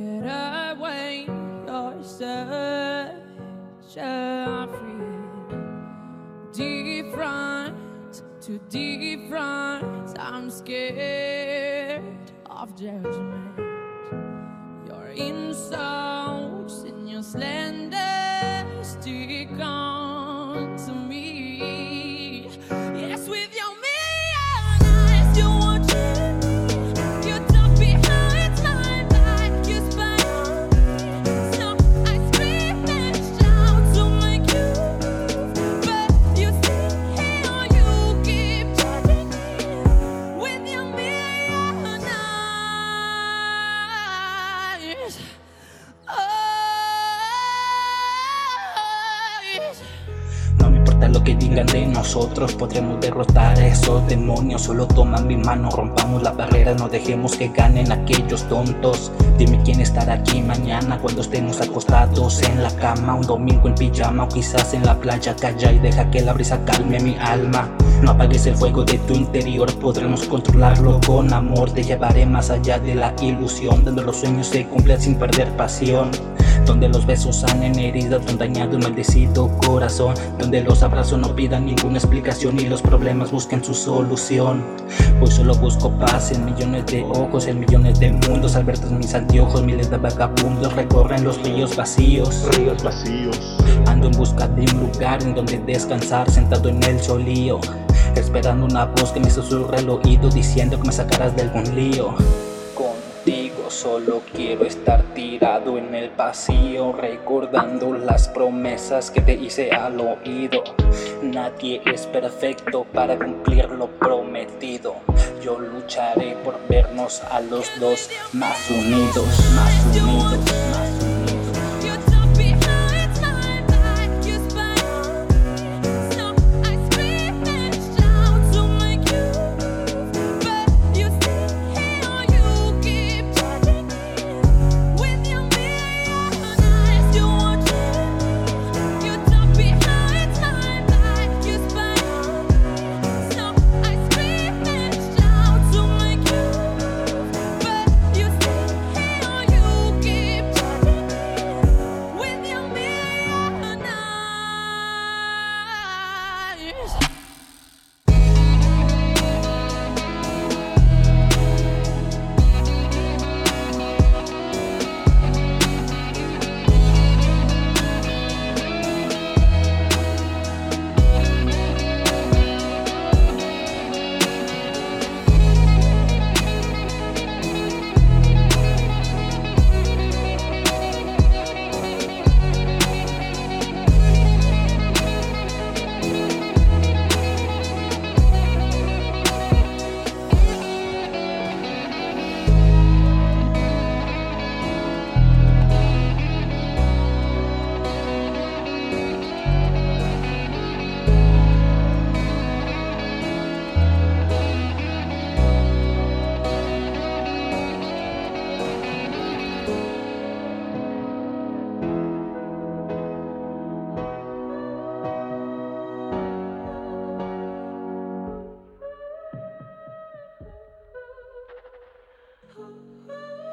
get away your search free. Different to different, I'm scared of judgment. Your insults and your slander stick on to me. Yes, with your million eyes, you lo que digan de nosotros, podremos derrotar a esos demonios. Solo toman mi mano, rompamos la barrera, no dejemos que ganen aquellos tontos. Dime quién estará aquí mañana cuando estemos acostados en la cama, un domingo en pijama o quizás en la playa. Calla y deja que la brisa calme mi alma. No apagues el fuego de tu interior, podremos controlarlo con amor. Te llevaré más allá de la ilusión, donde los sueños se cumplen sin perder pasión. Donde los besos sanen heridas, donde dañado y maldecido corazón. Donde los abrazos no pidan ninguna explicación y los problemas busquen su solución. Hoy solo busco paz en millones de ojos, en millones de mundos. Al ver tras mis anteojos, miles de vagabundos recorren los ríos vacíos. Ríos vacíos. Ando en busca de un lugar en donde descansar, sentado en el solío. Esperando una voz que me susurre al oído diciendo que me sacarás de algún lío. Solo quiero estar tirado en el vacío, recordando las promesas que te hice al oído. Nadie es perfecto para cumplir lo prometido. Yo lucharé por vernos a los dos más unidos, más unidos, Ooh.